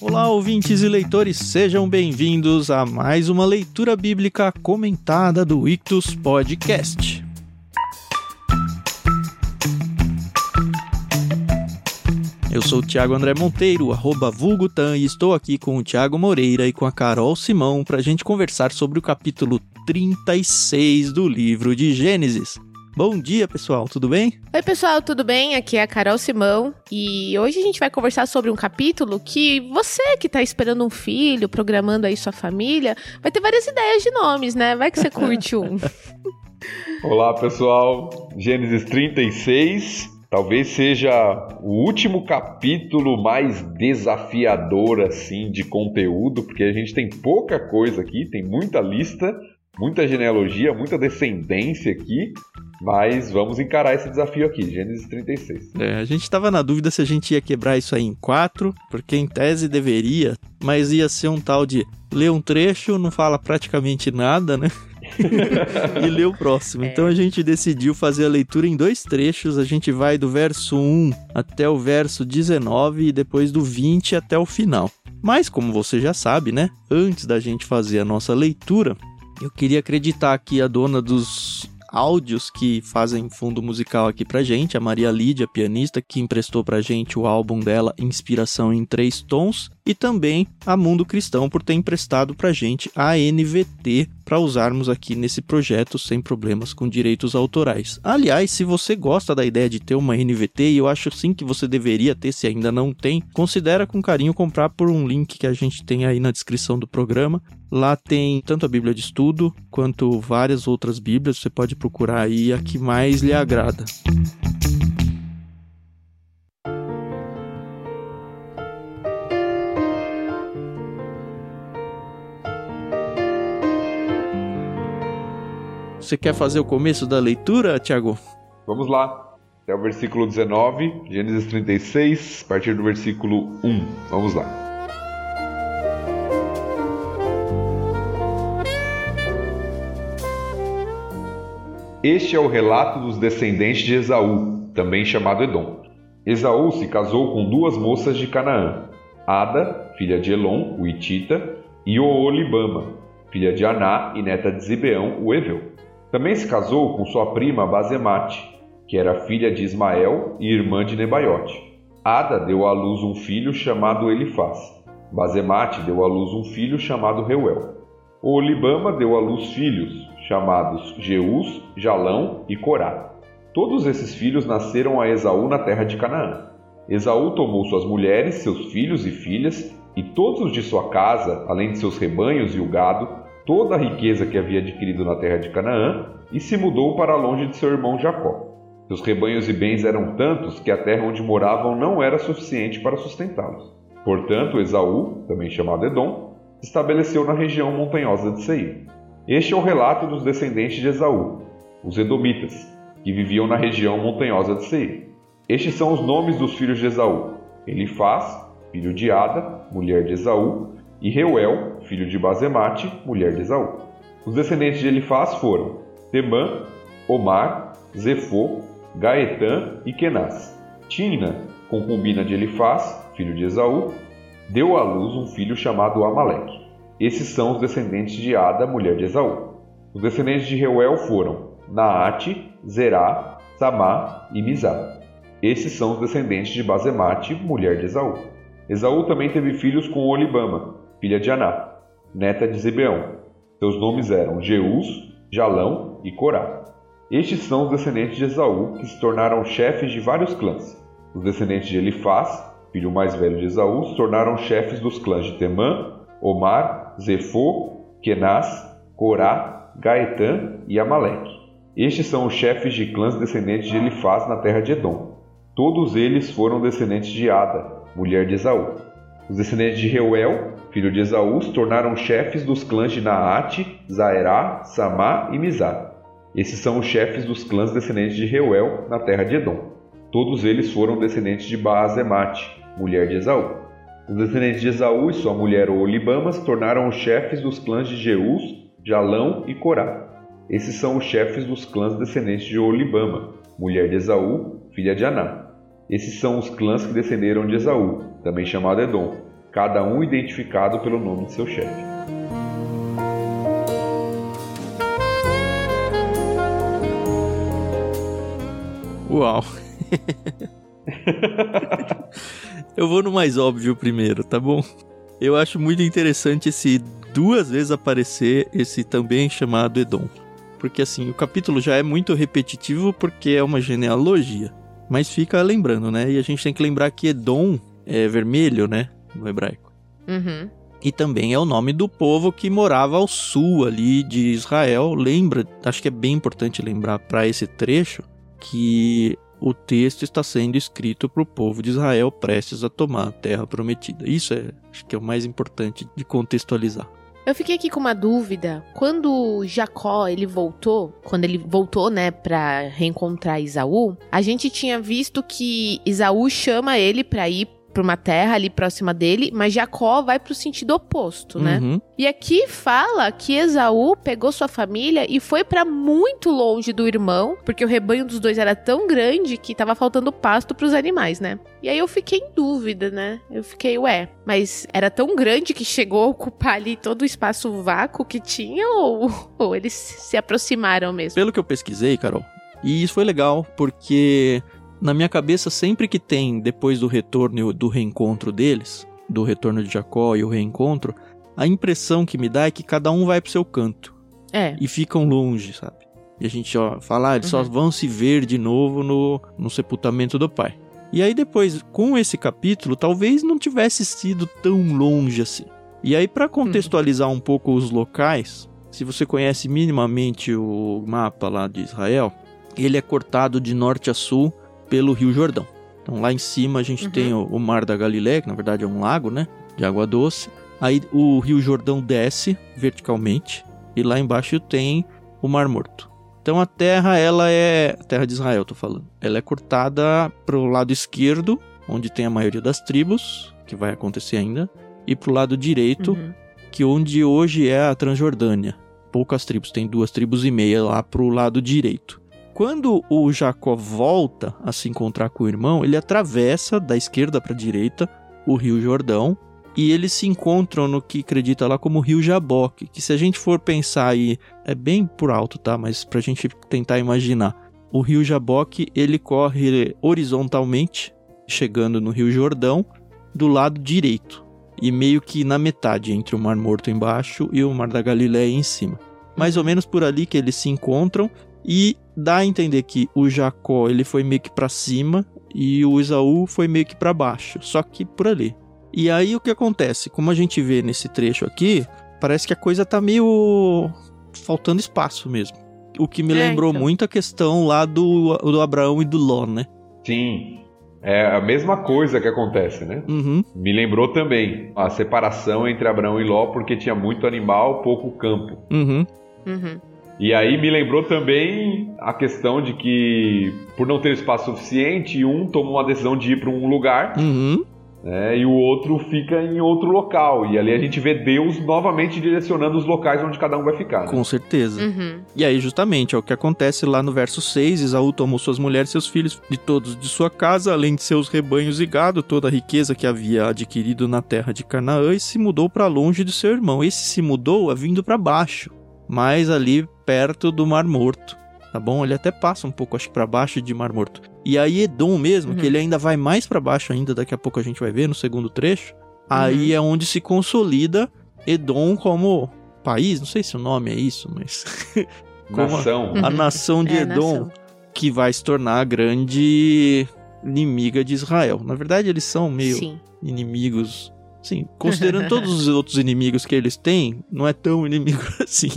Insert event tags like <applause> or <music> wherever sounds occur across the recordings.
Olá, ouvintes e leitores, sejam bem-vindos a mais uma leitura bíblica comentada do Ictus Podcast. Eu sou o Thiago André Monteiro, arroba Vulgutan, e estou aqui com o Thiago Moreira e com a Carol Simão para a gente conversar sobre o capítulo 36 do livro de Gênesis. Bom dia, pessoal, tudo bem? Oi, pessoal, tudo bem? Aqui é a Carol Simão e hoje a gente vai conversar sobre um capítulo que você que está esperando um filho, programando aí sua família, vai ter várias ideias de nomes, né? Vai que você curte um. <laughs> Olá, pessoal. Gênesis 36. Talvez seja o último capítulo mais desafiador assim de conteúdo, porque a gente tem pouca coisa aqui, tem muita lista, muita genealogia, muita descendência aqui, mas vamos encarar esse desafio aqui, Gênesis 36. É, a gente estava na dúvida se a gente ia quebrar isso aí em quatro, porque em tese deveria, mas ia ser um tal de ler um trecho, não fala praticamente nada, né? <laughs> e ler o próximo. É. Então a gente decidiu fazer a leitura em dois trechos. A gente vai do verso 1 até o verso 19 e depois do 20 até o final. Mas, como você já sabe, né? Antes da gente fazer a nossa leitura, eu queria acreditar que a dona dos áudios que fazem fundo musical aqui pra gente, a Maria Lídia, pianista, que emprestou pra gente o álbum dela Inspiração em Três Tons, e também a Mundo Cristão por ter emprestado pra gente a NVT para usarmos aqui nesse projeto sem problemas com direitos autorais. Aliás, se você gosta da ideia de ter uma NVT, e eu acho sim que você deveria ter se ainda não tem, considera com carinho comprar por um link que a gente tem aí na descrição do programa. Lá tem tanto a Bíblia de Estudo quanto várias outras Bíblias, você pode procurar aí a que mais lhe agrada. Você quer fazer o começo da leitura, Tiago? Vamos lá. Até o versículo 19, Gênesis 36, a partir do versículo 1. Vamos lá. Este é o relato dos descendentes de Esaú, também chamado Edom. Esaú se casou com duas moças de Canaã, Ada, filha de Elon, o Itita, e Oolibama, filha de Aná e neta de Zibeão, o Eveu. Também se casou com sua prima Bazemate, que era filha de Ismael e irmã de Nebaiote. Ada deu à luz um filho chamado Elifaz. Bazemate deu à luz um filho chamado Reuel. Olibama deu à luz filhos, chamados Jeus, Jalão e Corá. Todos esses filhos nasceram a Esaú na terra de Canaã. Esaú tomou suas mulheres, seus filhos e filhas, e todos os de sua casa, além de seus rebanhos e o gado, toda a riqueza que havia adquirido na terra de Canaã e se mudou para longe de seu irmão Jacó. Seus rebanhos e bens eram tantos que a terra onde moravam não era suficiente para sustentá-los. Portanto, Esaú, também chamado Edom, se estabeleceu na região montanhosa de Seir. Este é o relato dos descendentes de Esaú, os Edomitas, que viviam na região montanhosa de Seir. Estes são os nomes dos filhos de Esaú: Elifaz, filho de Ada, mulher de Esaú, e Reuel, filho de Bazemate, mulher de Esaú. Os descendentes de Elifaz foram Temã, Omar, Zefô, Gaetã e Kenaz. Tina, concubina de Elifaz, filho de Esaú, deu à luz um filho chamado Amaleque. Esses são os descendentes de Ada, mulher de Esaú. Os descendentes de Reuel foram Naate, Zerá, Samá e Mizá. Esses são os descendentes de Bazemate, mulher de Esaú. Esaú também teve filhos com Olibama, filha de Aná, neta de Zebeão. Seus nomes eram Jeus, Jalão e Corá. Estes são os descendentes de Esaú, que se tornaram chefes de vários clãs. Os descendentes de Elifaz, filho mais velho de Esaú, se tornaram chefes dos clãs de Temã, Omar, Zefô, Kenaz, Corá, Gaetã e Amaleque. Estes são os chefes de clãs descendentes de Elifaz na terra de Edom. Todos eles foram descendentes de Ada, mulher de Esaú. Os descendentes de Reuel, filho de Esaú, se tornaram chefes dos clãs de Naate, Zaerá, Samá e Mizá. Esses são os chefes dos clãs descendentes de Reuel na terra de Edom. Todos eles foram descendentes de Baazemate, mulher de Esaú. Os descendentes de Esaú e sua mulher Olibama se tornaram os chefes dos clãs de Jeus, Jalão e Corá. Esses são os chefes dos clãs descendentes de Olibama, mulher de Esaú, filha de Aná. Esses são os clãs que descenderam de Esaú, também chamado Edom, cada um identificado pelo nome de seu chefe. Uau! <laughs> Eu vou no mais óbvio primeiro, tá bom? Eu acho muito interessante esse duas vezes aparecer esse também chamado Edom. Porque assim, o capítulo já é muito repetitivo porque é uma genealogia. Mas fica lembrando, né? E a gente tem que lembrar que Edom é vermelho, né? No hebraico. Uhum. E também é o nome do povo que morava ao sul ali de Israel. Lembra, acho que é bem importante lembrar para esse trecho que o texto está sendo escrito para o povo de Israel prestes a tomar a terra prometida. Isso é, acho que é o mais importante de contextualizar. Eu fiquei aqui com uma dúvida. Quando Jacó ele voltou, quando ele voltou, né, para reencontrar Isaú, a gente tinha visto que Isaú chama ele para ir para uma terra ali próxima dele, mas Jacó vai para o sentido oposto, né? Uhum. E aqui fala que Esaú pegou sua família e foi para muito longe do irmão, porque o rebanho dos dois era tão grande que tava faltando pasto para os animais, né? E aí eu fiquei em dúvida, né? Eu fiquei, ué, mas era tão grande que chegou a ocupar ali todo o espaço vácuo que tinha ou, ou eles se aproximaram mesmo? Pelo que eu pesquisei, Carol, e isso foi legal porque na minha cabeça, sempre que tem, depois do retorno e do reencontro deles, do retorno de Jacó e o reencontro, a impressão que me dá é que cada um vai pro seu canto. É. E ficam longe, sabe? E a gente ó, fala, ah, eles só Uhum. vão se ver de novo no, no sepultamento do pai. E aí depois, com esse capítulo, talvez não tivesse sido tão longe assim. E aí, para contextualizar um pouco os locais, se você conhece minimamente o mapa lá de Israel, ele é cortado de norte a sul pelo Rio Jordão. Então lá em cima a gente Uhum. tem o, o Mar da Galileia, que na verdade é um lago, né? De água doce. Aí o Rio Jordão desce verticalmente e lá embaixo tem o Mar Morto. Então a terra, ela é. A terra de Israel, tô falando. Ela é cortada pro lado esquerdo, onde tem a maioria das tribos, que vai acontecer ainda, e pro lado direito, Uhum. que onde hoje é a Transjordânia. Poucas tribos, tem duas tribos e meia lá pro lado direito. Quando o Jacó volta a se encontrar com o irmão, ele atravessa da esquerda para a direita o Rio Jordão e eles se encontram no que acredita lá como Rio Jaboque, que se a gente for pensar aí, é bem por alto, tá? Mas pra gente tentar imaginar, o Rio Jaboque, ele corre horizontalmente, chegando no Rio Jordão, do lado direito, e meio que na metade entre o Mar Morto embaixo e o Mar da Galileia em cima. Mais ou menos por ali que eles se encontram e dá a entender que o Jacó ele foi meio que para cima e o Isaú foi meio que para baixo, só que por ali. E aí o que acontece? Como a gente vê nesse trecho aqui, parece que a coisa tá meio faltando espaço mesmo. O que me É, lembrou então. muito a questão lá do, do Abraão e do Ló, né? Sim, é a mesma coisa que acontece, né? Uhum. Me lembrou também a separação entre Abraão e Ló, porque tinha muito animal, pouco campo. Uhum. Uhum. E aí me lembrou também a questão de que, por não ter espaço suficiente, um toma uma decisão de ir para um lugar Uhum. né, e o outro fica em outro local. E ali a gente vê Deus novamente direcionando os locais onde cada um vai ficar. né? Com certeza. Uhum. E aí, justamente, é o que acontece lá no verso 6: Esaú tomou suas mulheres e seus filhos de todos de sua casa, além de seus rebanhos e gado, toda a riqueza que havia adquirido na terra de Canaã, e se mudou para longe de seu irmão. Esse se mudou é vindo para baixo, mais ali perto do Mar Morto. Tá bom? Ele até passa um pouco, acho que para baixo de Mar Morto. E aí, Edom mesmo, Uhum. que ele ainda vai mais para baixo ainda, daqui a pouco a gente vai ver no segundo trecho. Aí é onde se consolida Edom como país, não sei se o nome é isso, mas <laughs> como a- Nação. a nação de É, Edom, nação. que vai se tornar a grande inimiga de Israel. Na verdade, eles são meio Sim. inimigos. Sim, considerando todos os <laughs> outros inimigos que eles têm, não é tão inimigo <laughs> assim.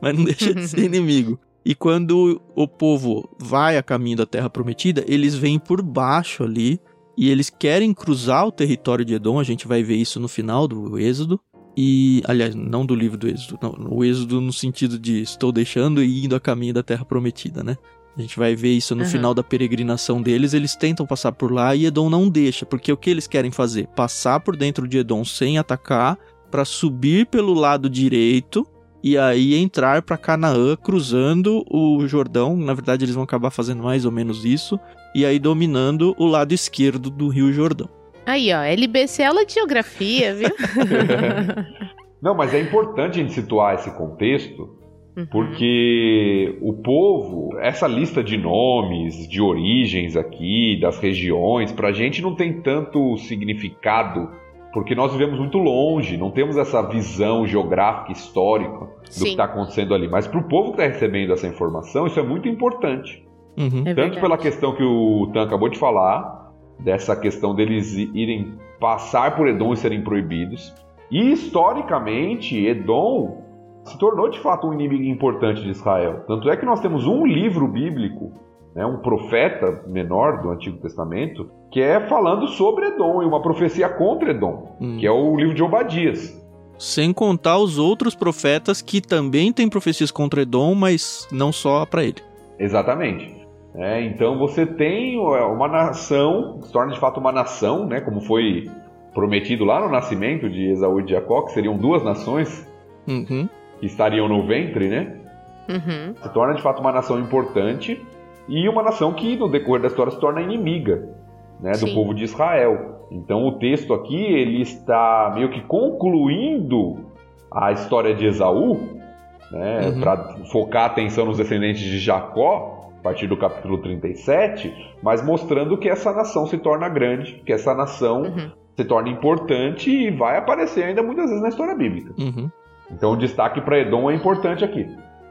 Mas não deixa de ser <laughs> inimigo. E quando o povo vai a caminho da Terra Prometida, eles vêm por baixo ali e eles querem cruzar o território de Edom. A gente vai ver isso no final do Êxodo. E, aliás, não do livro do Êxodo, não, o Êxodo no sentido de estou deixando e indo a caminho da Terra Prometida, né? A gente vai ver isso no Uhum. final da peregrinação deles. Eles tentam passar por lá e Edom não deixa, porque o que eles querem fazer? Passar por dentro de Edom sem atacar, para subir pelo lado direito e aí entrar para Canaã cruzando o Jordão. Na verdade, eles vão acabar fazendo mais ou menos isso e aí dominando o lado esquerdo do Rio Jordão. Aí, ó, LBC é aula de geografia, viu? <laughs> <laughs> Não, mas é importante a gente situar esse contexto, Uhum. porque o povo, essa lista de nomes, de origens aqui, das regiões, pra gente não tem tanto significado, porque nós vivemos muito longe, não temos essa visão geográfica, histórica do Sim. que está acontecendo ali. Mas pro povo que está recebendo essa informação, isso é muito importante. Uhum. É Tanto verdade. pela questão que o Tan acabou de falar, dessa questão deles irem passar por Edom e serem proibidos. E historicamente, Edom se tornou de fato um inimigo importante de Israel. Tanto é que nós temos um livro bíblico, né, um profeta menor do Antigo Testamento, que é falando sobre Edom e uma profecia contra Edom, Hum. que é o livro de Obadias. Sem contar os outros profetas que também têm profecias contra Edom, mas não só para ele. Exatamente. É, então você tem é, uma nação, se torna de fato uma nação, né, como foi prometido lá no nascimento de Esaú e de Jacó, que seriam duas nações Uhum. Que estariam no ventre, né? Uhum. Se torna de fato uma nação importante e uma nação que no decorrer da história se torna inimiga, né, do povo de Israel. Então o texto aqui ele está meio que concluindo a história de Esaú, né, Uhum. para focar a atenção nos descendentes de Jacó, a partir do capítulo 37, mas mostrando que essa nação se torna grande, que essa nação Uhum. se torna importante e vai aparecer ainda muitas vezes na história bíblica. Uhum. Então o destaque para Edom é importante aqui.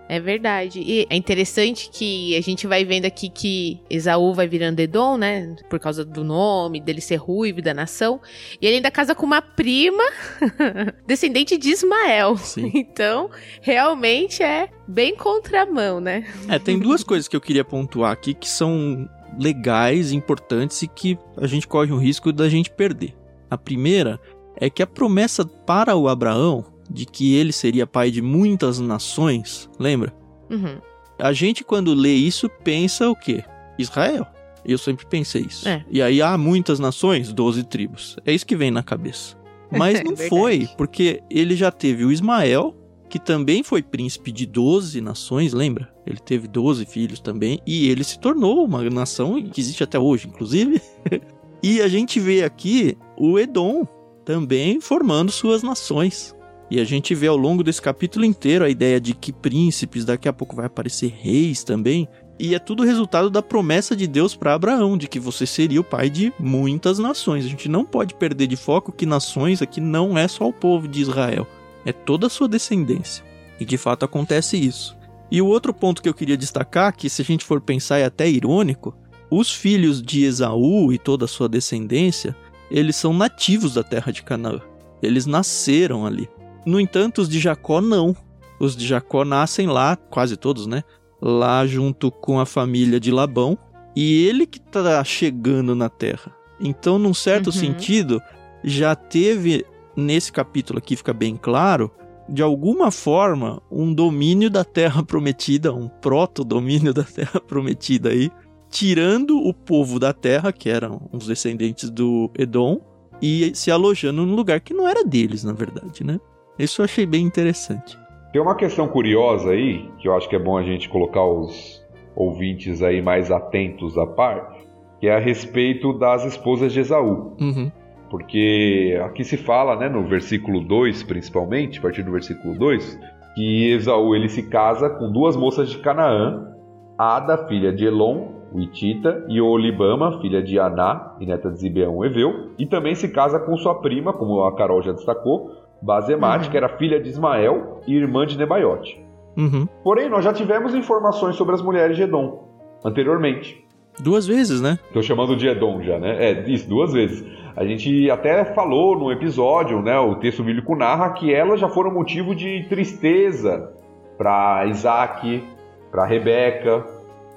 É verdade. E é interessante que a gente vai vendo aqui que Esaú vai virando Edom, né? Por causa do nome, dele ser ruivo, da nação. E ele ainda casa com uma prima <laughs> descendente de Ismael. Sim. <laughs> Então, realmente é bem contramão, né? É, tem duas coisas que eu queria pontuar aqui que são legais, importantes e que a gente corre o risco da gente perder. A primeira é que a promessa para o Abraão de que ele seria pai de muitas nações, lembra? Uhum. A gente quando lê isso pensa o quê? Israel. Eu sempre pensei isso. É. E aí há muitas nações, 12 tribos. É isso que vem na cabeça. Mas <laughs> não foi, porque ele já teve o Ismael, que também foi príncipe de 12 nações, lembra? Ele teve 12 filhos também, e ele se tornou uma nação que existe até hoje, inclusive. <laughs> e a gente vê aqui o Edom também formando suas nações. E a gente vê ao longo desse capítulo inteiro a ideia de que príncipes, daqui a pouco vai aparecer reis também. E é tudo resultado da promessa de Deus para Abraão, de que você seria o pai de muitas nações. A gente não pode perder de foco que nações aqui não é só o povo de Israel, é toda a sua descendência. E de fato acontece isso. E o outro ponto que eu queria destacar, que se a gente for pensar é até irônico, os filhos de Esaú e toda a sua descendência, eles são nativos da terra de Canaã. Eles nasceram ali. No entanto, os de Jacó não. Os de Jacó nascem lá, quase todos, né? Lá junto com a família de Labão. E ele que tá chegando na terra. Então, num certo Uhum. sentido, já teve, nesse capítulo aqui fica bem claro, de alguma forma, um domínio da terra <laughs> prometida, um proto-domínio da terra prometida aí, tirando o povo da terra, que eram os descendentes do Edom, e se alojando num lugar que não era deles, na verdade, né? Isso eu achei bem interessante. Tem uma questão curiosa aí, que eu acho que é bom a gente colocar os ouvintes aí mais atentos a par, que é a respeito das esposas de Esaú. Uhum. Porque aqui se fala, né, no versículo 2, principalmente, a partir do versículo 2, que Esaú ele se casa com duas moças de Canaã, Ada, filha de Elon, o Itita, e Olibama, filha de Aná, e neta de Zibeão, Eveu, e também se casa com sua prima, como a Carol já destacou, Bazemate, Uhum. que era filha de Ismael e irmã de Nebaiote. Uhum. Porém, nós já tivemos informações sobre as mulheres de Edom anteriormente. Duas vezes, né? Tô chamando de Edom já, né? É, isso, duas vezes. A gente até falou no episódio, né? O texto bíblico narra que elas já foram motivo de tristeza para Isaac, para Rebeca,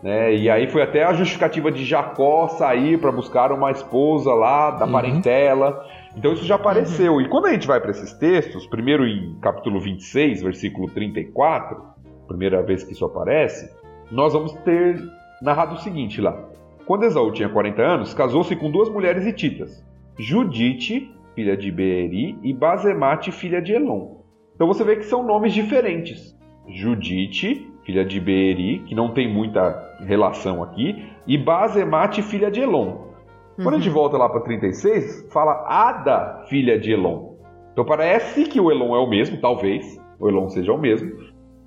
né? E aí foi até a justificativa de Jacó sair para buscar uma esposa lá da Uhum. parentela. Então isso já apareceu. E quando a gente vai para esses textos, primeiro em capítulo 26, versículo 34, primeira vez que isso aparece, nós vamos ter narrado o seguinte lá. Quando Esaú tinha 40 anos, casou-se com duas mulheres hititas, Judite, filha de Beeri, e Bazemate, filha de Elon. Então você vê que são nomes diferentes. Judite filha de Beeri, que não tem muita relação aqui, e Basemate, filha de Elon. Quando a gente Uhum. volta lá para 36, fala Ada, filha de Elon. Então parece que o Elon é o mesmo, talvez o Elon seja o mesmo,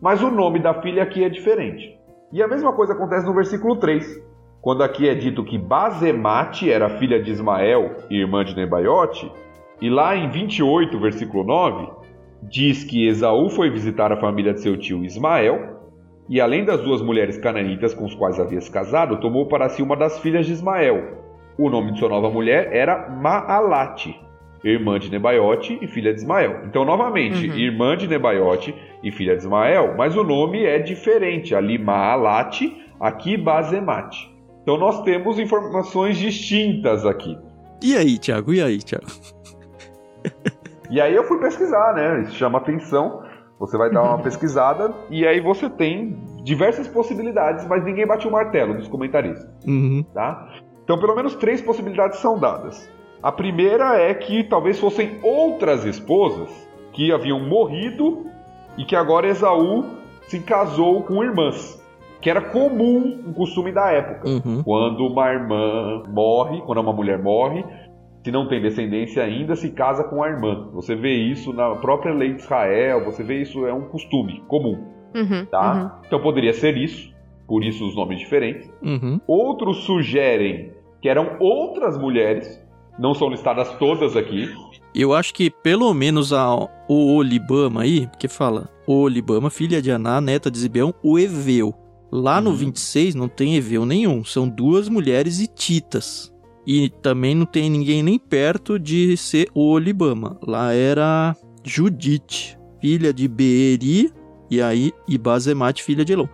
mas o nome da filha aqui é diferente. E a mesma coisa acontece no versículo 3, quando aqui é dito que Basemate era filha de Ismael e irmã de Nebaiote, e lá em 28, versículo 9, diz que Esaú foi visitar a família de seu tio Ismael, e além das duas mulheres cananitas com as quais havia se casado, tomou para si uma das filhas de Ismael. O nome de sua nova mulher era Maalate, irmã de Nebaiote e filha de Ismael. Então, novamente, Uhum. irmã de Nebaiote e filha de Ismael, mas o nome é diferente. Ali Maalate, aqui Basemate. Então nós temos informações distintas aqui. E aí, Thiago? E aí, Thiago? E aí eu fui pesquisar, né? Isso chama atenção. Você vai dar uma pesquisada e aí você tem diversas possibilidades, mas ninguém bate o martelo dos comentaristas, Uhum. tá? Então pelo menos três possibilidades são dadas. A primeira é que talvez fossem outras esposas que haviam morrido e que agora Esaú se casou com irmãs, que era comum, um costume da época. Uhum. Quando uma irmã morre, quando uma mulher morre, se não tem descendência ainda, se casa com a irmã. Você vê isso na própria lei de Israel, você vê isso, é um costume comum, Uhum, tá? Então poderia ser isso, por isso os nomes diferentes. Uhum. Outros sugerem que eram outras mulheres, não são listadas todas aqui. Eu acho que pelo menos a, o Olibama aí, porque fala Olibama, filha de Aná, neta de Zibeão, o Eveu. Lá no Uhum. 26 não tem Eveu nenhum, são duas mulheres hititas. E também não tem ninguém nem perto de ser o Olibama. Lá era Judite, filha de Beeri, e aí e Basemate, filha de Elon.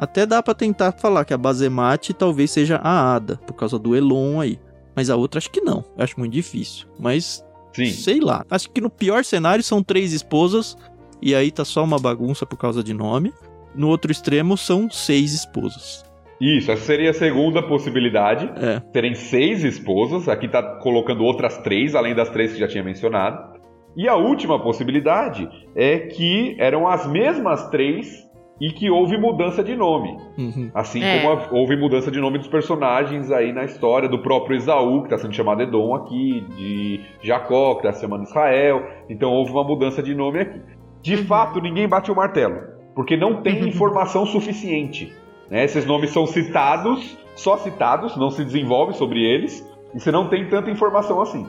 Até dá pra tentar falar que a Basemate talvez seja a Ada, por causa do Elon aí. Mas a outra acho que não. Acho muito difícil. Mas Sim. Sei lá. Acho que no pior cenário são três esposas e aí tá só uma bagunça por causa de nome. No outro extremo são seis esposas. Isso, essa seria a segunda possibilidade. É. Terem seis esposas, aqui tá colocando outras três, além das três que já tinha mencionado. E a última possibilidade é que eram as mesmas três e que houve mudança de nome. Uhum. Assim É. como a- houve mudança de nome dos personagens aí na história, do próprio Esaú, que está sendo chamado Edom aqui, de Jacó, que está se chamando Israel. Então houve uma mudança de nome aqui. De Uhum. fato, ninguém bate o martelo, porque não tem informação suficiente. né? Esses nomes são citados, só citados, não se desenvolve sobre eles, e você não tem tanta informação assim.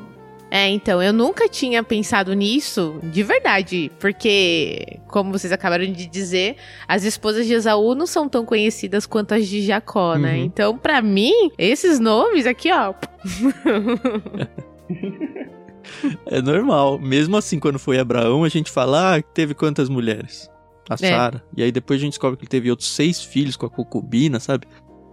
É, então, eu nunca tinha pensado nisso de verdade, porque, como vocês acabaram de dizer, as esposas de Esaú não são tão conhecidas quanto as de Jacó, né? Uhum. Então, pra mim, esses nomes aqui, ó. <laughs> É normal. Mesmo assim, quando foi Abraão, a gente fala, ah, teve quantas mulheres? A Sara. E aí depois a gente descobre que ele teve outros seis filhos com a concubina, sabe?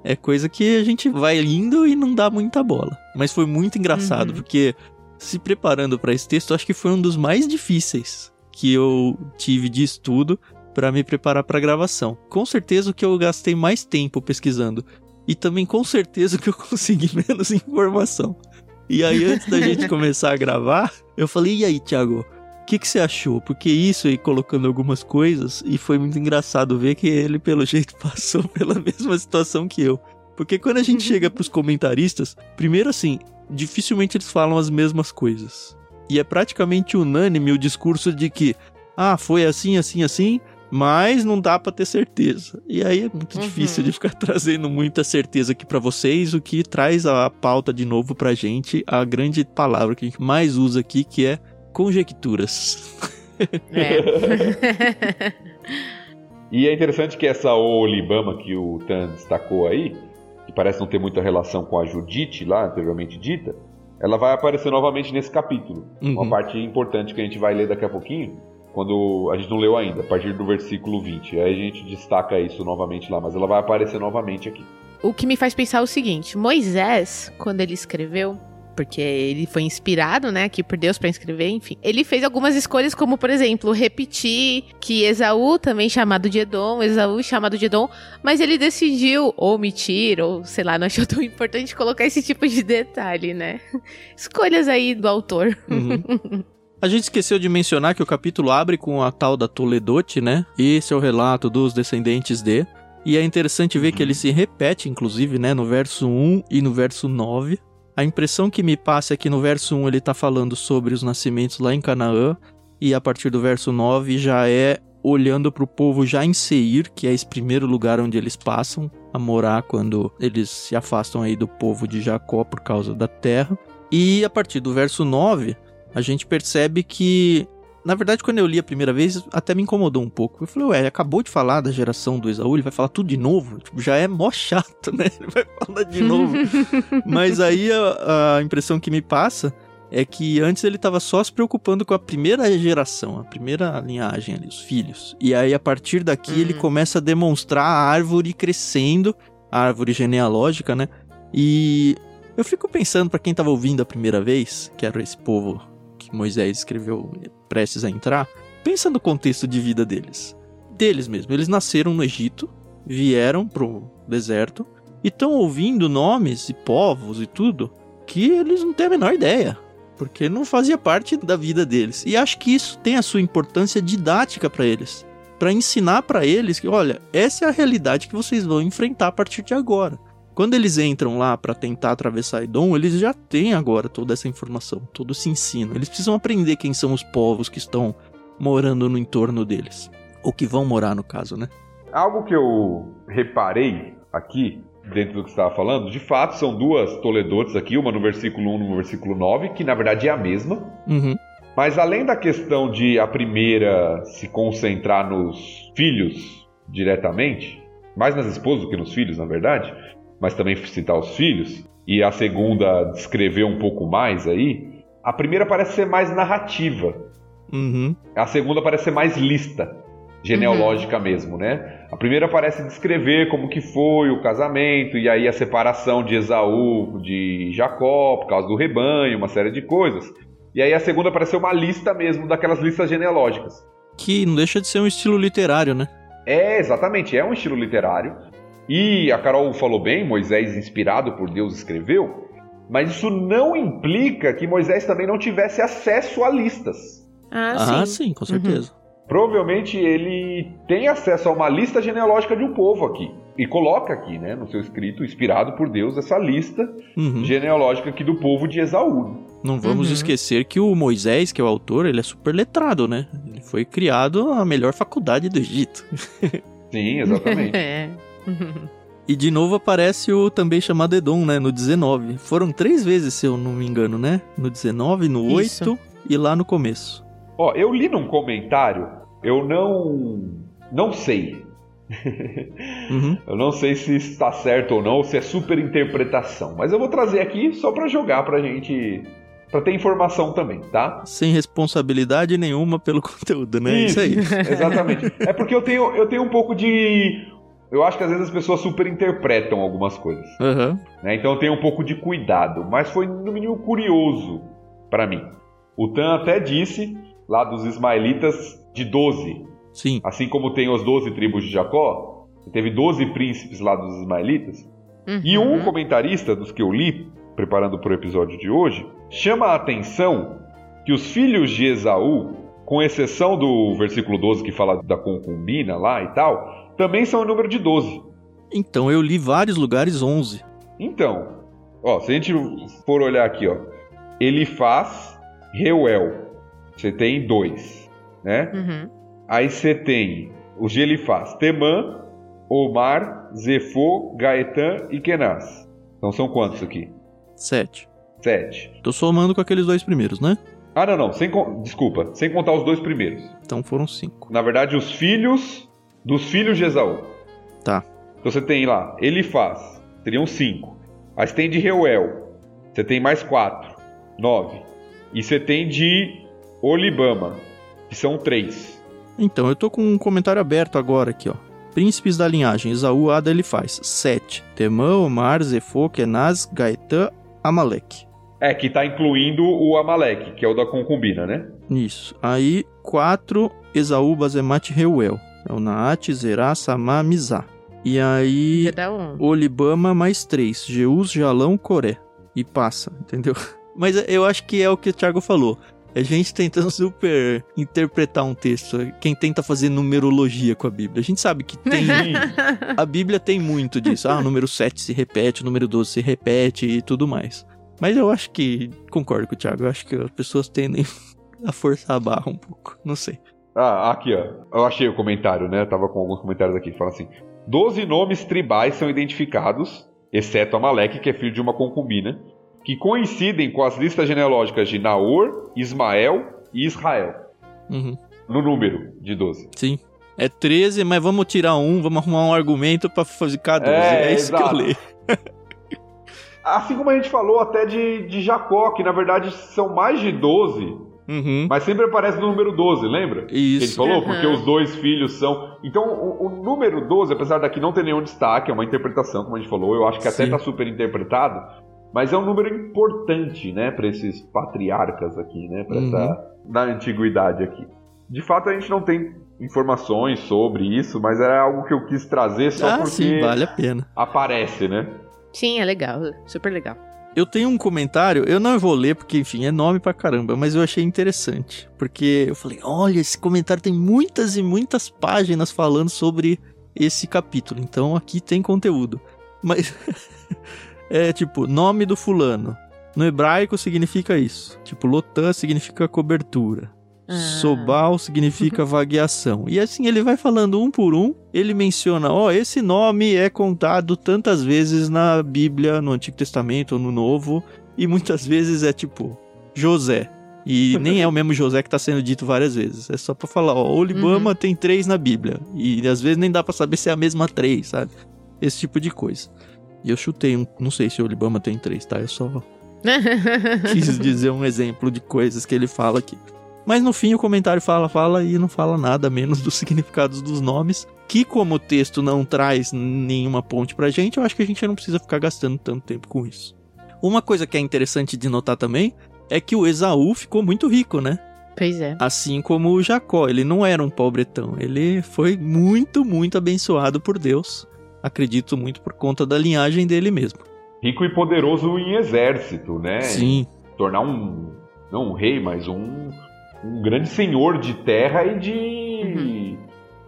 É coisa que a gente vai indo e não dá muita bola. Mas foi muito engraçado, Uhum. porque se preparando pra esse texto, acho que foi um dos mais difíceis que eu tive de estudo pra me preparar pra gravação. Com certeza o que eu gastei mais tempo pesquisando. E também com certeza o que eu <laughs> consegui menos informação. E aí, antes da gente <laughs> começar a gravar, eu falei, e aí, Thiago, o que, que você achou? Porque isso aí, colocando algumas coisas, e foi muito engraçado ver que ele, pelo jeito, <laughs> passou pela mesma situação que eu. Porque quando a gente chega pros comentaristas, primeiro assim, dificilmente eles falam as mesmas coisas. E é praticamente unânime o discurso de que, ah, foi assim, assim, assim, mas não dá pra ter certeza. E aí é muito Uhum. difícil de ficar <laughs> trazendo muita certeza aqui pra vocês, o que traz a pauta de novo pra gente, a grande palavra que a gente mais usa aqui, que é conjecturas. É. <laughs> E é interessante que essa Olibama que o Tan destacou aí, que parece não ter muita relação com a Judite lá anteriormente dita, ela vai aparecer novamente nesse capítulo. Uma Uhum. parte importante que a gente vai ler daqui a pouquinho, quando a gente não leu ainda, a partir do versículo 20. Aí a gente destaca isso novamente lá, mas ela vai aparecer novamente aqui. o que me faz pensar o seguinte: Moisés, quando ele escreveu, porque ele foi inspirado, né, aqui por Deus para escrever, enfim, ele fez algumas escolhas, como por exemplo, repetir que Esaú, também chamado de Edom, Esaú chamado de Edom, mas ele decidiu omitir, ou sei lá, não achou tão importante colocar esse tipo de detalhe, né? <laughs> Escolhas aí do autor. Uhum. <laughs> A gente esqueceu de mencionar que o capítulo abre com a tal da Toledote, né? Esse é o relato dos descendentes de. E é interessante ver que ele se repete, inclusive, né? No verso 1 e no verso 9. A impressão que me passa é que no verso 1 ele tá falando sobre os nascimentos lá em Canaã. E a partir do verso 9 já é olhando para o povo já em Seir, que é esse primeiro lugar onde eles passam a morar quando eles se afastam aí do povo de Jacó por causa da terra. E a partir do verso 9, a gente percebe que. Na verdade, quando eu li a primeira vez, até me incomodou um pouco. Eu falei, ué, acabou de falar da geração do Esaú, ele vai falar tudo de novo? Tipo, já é mó chato, <laughs> né? Ele vai falar de novo. <laughs> Mas aí a, a impressão que me passa é que antes ele estava só se preocupando com a primeira geração, a primeira linhagem ali, os filhos. E aí a partir daqui uhum. ele começa a demonstrar a árvore crescendo, a árvore genealógica, né? E eu fico pensando para quem estava ouvindo a primeira vez, que era esse povo que Moisés escreveu prestes a entrar, pensa no contexto de vida deles. Deles mesmo. Eles nasceram no Egito, vieram pro deserto e estão ouvindo nomes e povos e tudo que eles não têm a menor ideia. Porque não fazia parte da vida deles. E acho que isso tem a sua importância didática para eles. Para ensinar para eles que, olha, essa é a realidade que vocês vão enfrentar a partir de agora. Quando eles entram lá para tentar atravessar Edom, eles já têm agora toda essa informação, todo esse ensino. Eles precisam aprender quem são os povos que estão morando no entorno deles. Ou que vão morar, no caso, né? Algo que eu reparei aqui, dentro do que você estava falando, de fato são duas Toledotes aqui, uma no versículo 1 e no versículo 9, que na verdade é a mesma. Uhum. Mas além da questão de a primeira se concentrar nos filhos diretamente, mais nas esposas do que nos filhos, na verdade, mas também citar os filhos, e a segunda descrever um pouco mais aí, a primeira parece ser mais narrativa. Uhum. A segunda parece ser mais lista, genealógica uhum. mesmo, né? A primeira parece descrever como que foi o casamento e aí a separação de Esaú de Jacó por causa do rebanho, uma série de coisas. E aí a segunda parece ser uma lista mesmo daquelas listas genealógicas. Que não deixa de ser um estilo literário, né? É, exatamente, é um estilo literário. E a Carol falou bem, Moisés, inspirado por Deus, escreveu, mas isso não implica que Moisés também não tivesse acesso a listas. Ah, ah sim. sim, com certeza. Uhum. Provavelmente ele tem acesso a uma lista genealógica de um povo aqui. E coloca aqui, né, no seu escrito, inspirado por Deus, essa lista uhum. genealógica aqui do povo de Esaú. Não vamos uhum. esquecer que o Moisés, que é o autor, ele é super letrado, né? Ele foi criado na melhor faculdade do Egito. <laughs> Sim, exatamente. <laughs> é. E de novo aparece o também chamado Edom, né? No 19. Foram três vezes, se eu não me engano, né? No 19, no Isso. 8 e lá no começo. Ó, eu li num comentário, eu não. Não sei. uhum. <laughs> Eu não sei se está certo ou não, ou se é super interpretação. Mas eu vou trazer aqui só para jogar pra gente para ter informação também, tá? Sem responsabilidade nenhuma pelo <laughs> conteúdo, né? Isso, Isso aí. Exatamente. é porque eu tenho, eu tenho um pouco de eu acho que às vezes as pessoas superinterpretam algumas coisas. Uhum. Né? Então eu tenho um pouco de cuidado. Mas foi no mínimo curioso para mim. O Tan até disse lá dos ismaelitas de 12. Sim. Assim como tem as 12 tribos de Jacó, teve 12 príncipes lá dos ismaelitas. Uhum. E um comentarista dos que eu li, preparando para o episódio de hoje, chama a atenção que os filhos de Esaú, com exceção do versículo 12 que fala da concubina lá e tal, também são o número de 12. Então, eu li vários lugares 11. Então, ó, se a gente for olhar aqui, ó, ele faz Reuel. Você tem dois, né? Uhum. Aí você tem o G ele faz Temã, Omar, Zefô, Gaetan e Kenaz. Então são quantos aqui? Sete. Sete. Tô somando com aqueles dois primeiros, né? Ah, não, não. Sem, desculpa, sem contar os dois primeiros. Então foram cinco. Na verdade, os filhos dos filhos de Esaú. Tá. Então você tem lá, ele faz, seriam cinco. Aí você tem de Reuel, você tem mais quatro, nove. E você tem de Olibama, que são três. Então, eu tô com um comentário aberto agora aqui, ó. Príncipes da linhagem, Esaú, Ada, ele faz. Sete. Temã, Omar, Zefô, Kenaz, Gaetã, Amaleque. É, que tá incluindo o Amaleque, que é o da concubina, né? Isso. Aí, quatro, Esaú, Bazemate, Reuel. É o Naat, Zerá, Samá, Mizá. E aí, um. Olibama mais três. Jeus, Jalão, Coré. E passa, entendeu? <laughs> Mas eu acho que é o que o Thiago falou. É gente tentando <laughs> super interpretar um texto. Quem tenta fazer numerologia com a Bíblia. A gente sabe que tem. <laughs> a Bíblia tem muito disso. Ah, o número 7 se repete, o número 12 se repete e tudo mais. Mas eu acho que. Concordo com o Thiago. Eu acho que as pessoas tendem a forçar a barra um pouco. Não sei. Ah, aqui, ó. Eu achei o comentário, né? Eu tava com alguns comentários aqui. Fala assim: Doze nomes tribais são identificados, exceto Amaleque, que é filho de uma concubina, que coincidem com as listas genealógicas de Naor, Ismael e Israel. Uhum. No número de 12. Sim. É 13, mas vamos tirar um, vamos arrumar um argumento pra fazer cada 12. É, É, isso que eu exato. leio. Assim como a gente falou até de, de Jacó, que na verdade são mais de 12, Uhum. mas sempre aparece no número 12, lembra? Que ele Isso. falou, Uhum. porque os dois filhos são. Então, o, o número 12, apesar daqui não ter nenhum destaque, é uma interpretação, como a gente falou, eu acho que até Sim. está super interpretado, mas é um número importante, né, para esses patriarcas aqui, né, para Uhum. essa. da antiguidade aqui. De fato, a gente não tem informações sobre isso, mas é algo que eu quis trazer só Ah, porque sim, vale a pena. aparece, né? Sim, é legal. Super legal. Eu tenho um comentário, eu não vou ler porque, enfim, é nome pra caramba, mas eu achei interessante. Porque eu falei, olha, esse comentário tem muitas e muitas páginas falando sobre esse capítulo, então aqui tem conteúdo. Mas <laughs> é tipo, nome do fulano. No hebraico significa isso. Tipo, Lotan significa cobertura. Ah. Sobal <laughs> significa vagueação. E assim ele vai falando um por um. Ele menciona: ó, esse nome é contado tantas vezes na Bíblia, no Antigo Testamento ou no Novo. E muitas <laughs> vezes é tipo José. E nem é o mesmo José que tá sendo dito várias vezes. É só pra falar: ó, Olibama tem três na Bíblia. E às vezes nem dá pra saber se é a mesma três, sabe? Esse tipo de coisa. E eu chutei um. Não sei se o Olibama tem três, tá? Eu só <laughs> quis dizer um exemplo de coisas que ele fala aqui. Mas no fim o comentário fala, fala e não fala nada menos dos <laughs> significados dos nomes, que como o texto não traz nenhuma ponte pra gente, eu acho que a gente não precisa ficar gastando tanto tempo com isso. Uma coisa que é interessante de notar também é que o Esaú ficou muito rico, né? pois é. Assim como o Jacó, ele não era um pobretão, ele foi muito, muito abençoado por Deus. Acredito muito por conta da linhagem dele mesmo. Rico e poderoso em exército, né? Sim, tornar um não um rei, mas um, um grande senhor de terra e de, Uhum.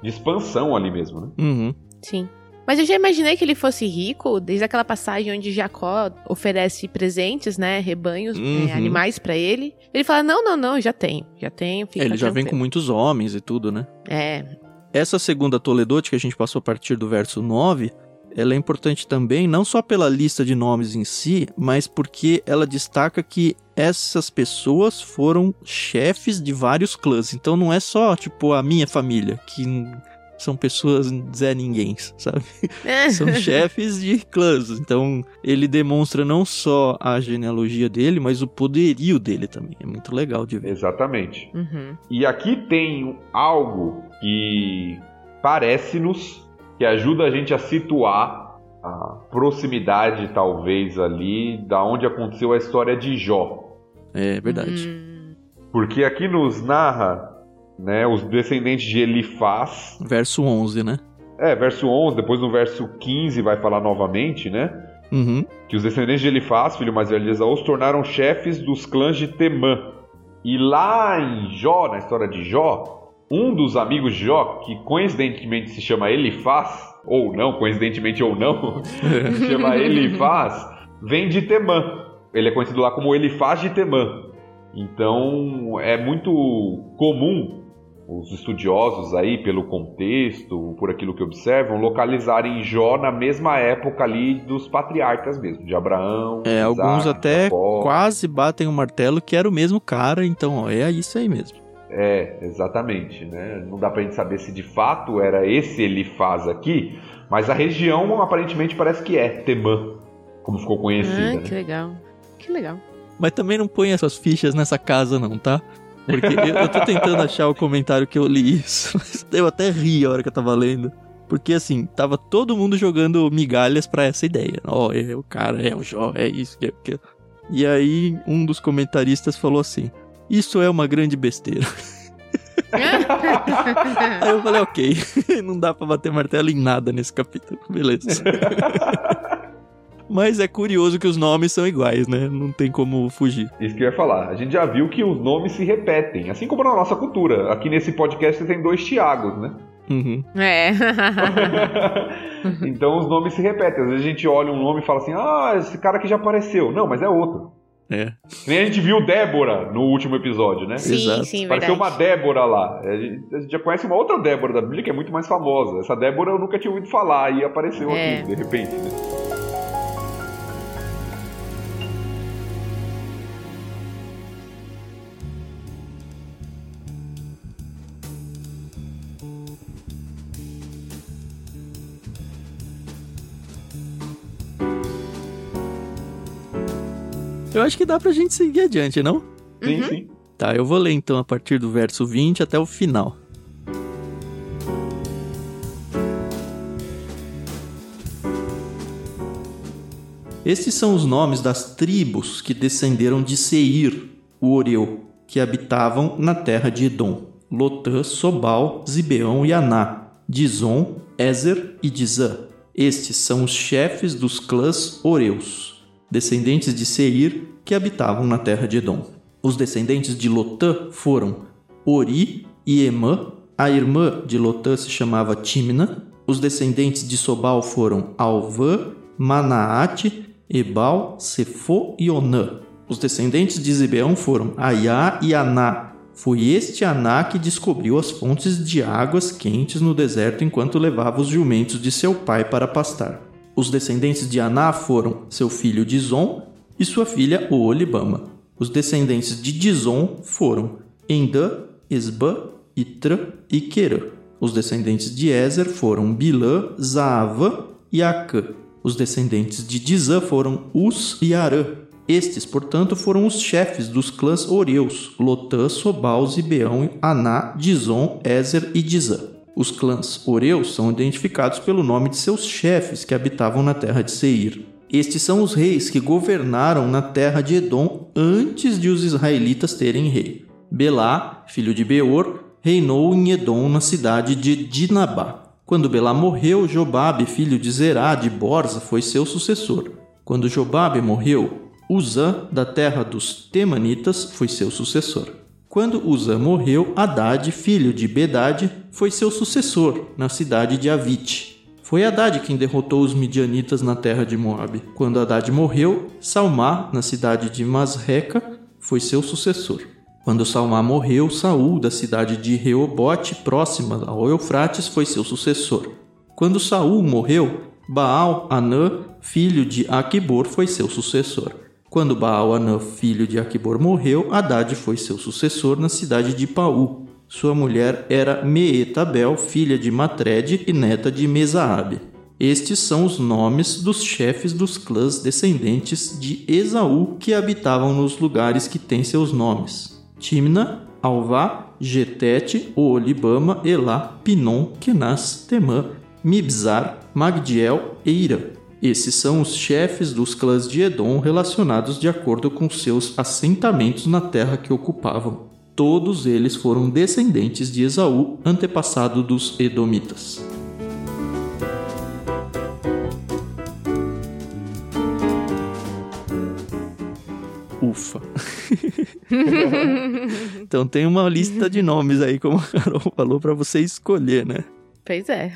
de expansão ali mesmo, né? uhum. Sim. Mas eu já imaginei que ele fosse rico, desde aquela passagem onde Jacó oferece presentes, né? Rebanhos, Uhum. eh, animais pra ele. Ele fala: Não, não, não, já tenho. Já tenho. Fica ele já vem com tranquilo." muitos homens e tudo, né? É. Essa segunda Toledote que a gente passou a partir do verso 9, ela é importante também, não só pela lista de nomes em si, mas porque ela destaca que essas pessoas foram chefes de vários clãs. Então não é só, tipo, a minha família, que são pessoas Zé Ninguém, <laughs> sabe? <laughs> São chefes de clãs. Então ele demonstra não só a genealogia dele, mas o poderio dele também. É muito legal de ver. Exatamente. Uhum. E aqui tem algo que parece-nos que ajuda a gente a situar a proximidade, talvez, ali da onde aconteceu a história de Jó. É verdade. Hum. Porque aqui nos narra né, os descendentes de Elifaz. Verso 11, né? É, verso 11, depois no verso 15 vai falar novamente, né? Uhum. que os descendentes de Elifaz, filho mais velho de Esaú, se tornaram chefes dos clãs de Temã. E lá em Jó, na história de Jó, um dos amigos de Jó, que coincidentemente se chama Elifaz, ou não, coincidentemente ou não, <laughs> se chama Elifaz, vem de Temã. Ele é conhecido lá como Elifaz de Temã. Então é muito comum os estudiosos aí, pelo contexto, por aquilo que observam, localizarem Jó na mesma época ali dos patriarcas mesmo, de Abraão. É, Isaac, alguns até Jacó. quase batem o martelo que era o mesmo cara, então ó, é isso aí mesmo. É, exatamente, né? Não dá pra gente saber se de fato era esse Elifaz aqui, mas a região aparentemente parece que é Temã, como ficou conhecida. Ah, né? que legal. Que legal. Mas também não põe essas fichas nessa casa não, tá? Porque eu, eu tô tentando achar o comentário que eu li isso, <laughs> mas eu até ri a hora que eu tava lendo. Porque assim, tava todo mundo jogando migalhas pra essa ideia. Ó, é o cara, é o Jó, é isso, é aquilo. E aí um dos comentaristas falou assim: Isso é uma grande besteira. <laughs> Aí eu falei, ok, <laughs> não dá pra bater martelo em nada nesse capítulo, beleza. Mas é curioso que os nomes são iguais, né? Não tem como fugir. Isso que eu ia falar. A gente já viu que os nomes se repetem, assim como na nossa cultura. Aqui nesse podcast tem dois Tiagos, né? Uhum. É. <laughs> então os nomes se repetem. Às vezes a gente olha um nome e fala assim: ah, esse cara aqui já apareceu. Não, mas é outro. É. Nem a gente viu Débora no último episódio, né? sim, Exato. sim, Pareceu verdade. uma Débora lá. A gente, a gente já conhece uma outra Débora da Bíblia que é muito mais famosa. Essa Débora eu nunca tinha ouvido falar e apareceu É. aqui, de repente. Né? Eu acho que dá pra gente seguir adiante, não? Sim, sim. Tá, eu vou ler então a partir do verso 20 até o final. Estes são os nomes das tribos que descenderam de Seir, o Oreu, que habitavam na terra de Edom: Lotã, Sobal, Zibeão e Aná, Dizon, Ezer e Dizã. Estes são os chefes dos clãs Oreus, descendentes de Seir, que habitavam na terra de Edom. Os descendentes de Lotã foram Ori e Emã. A irmã de Lotã se chamava Timna. Os descendentes de Sobal foram Alvã, Manaate, Ebal, Sefo e Onã. Os descendentes de Zibeão foram Aiá e Aná. Foi este Aná que descobriu as fontes de águas quentes no deserto enquanto levava os jumentos de seu pai para pastar. Os descendentes de Aná foram seu filho Dizon e sua filha Oolibama. Os descendentes de Dizon foram Endã, Esbã, Itra e Querã. Os descendentes de Ezer foram Bilã, Zaavã e Acã. Os descendentes de Dizã foram Us e Arã. Estes, portanto, foram os chefes dos clãs Oreus, Lotã, Sobal, Zibeão, Aná, Dizon, Ezer e Dizã. Os clãs Oreus são identificados pelo nome de seus chefes que habitavam na terra de Seir. Estes são os reis que governaram na terra de Edom antes de os israelitas terem rei. Belá, filho de Beor, reinou em Edom na cidade de Dinabá. Quando Belá morreu, Jobabe, filho de Zerá de Borza, foi seu sucessor. Quando Jobabe morreu, Uzã, da terra dos Temanitas, foi seu sucessor. Quando Uzã morreu, Haddad, filho de Bedade, foi seu sucessor na cidade de Avite. Foi Haddad quem derrotou os midianitas na terra de Moabe. Quando Haddad morreu, Salmá, na cidade de Masreca, foi seu sucessor. Quando Salmá morreu, Saul, da cidade de Reobote, próxima ao Eufrates, foi seu sucessor. Quando Saul morreu, Baal Anã, filho de Aquibor, foi seu sucessor. Quando Baal Anã, filho de Aquibor, morreu, Haddad foi seu sucessor na cidade de Paú. Sua mulher era Meetabel, filha de Matred e neta de Mesaabe. Estes são os nomes dos chefes dos clãs descendentes de Esaú que habitavam nos lugares que têm seus nomes. Timna, Alvá, Getete, Oolibama, Elá, Pinom, Kenaz, Temã, Mibzar, Magdiel e Irã. Esses são os chefes dos clãs de Edom relacionados de acordo com seus assentamentos na terra que ocupavam. Todos eles foram descendentes de Esaú, antepassado dos Edomitas. Ufa. <laughs> então tem uma lista de nomes aí, como a Carol falou, para você escolher, né? Pois é.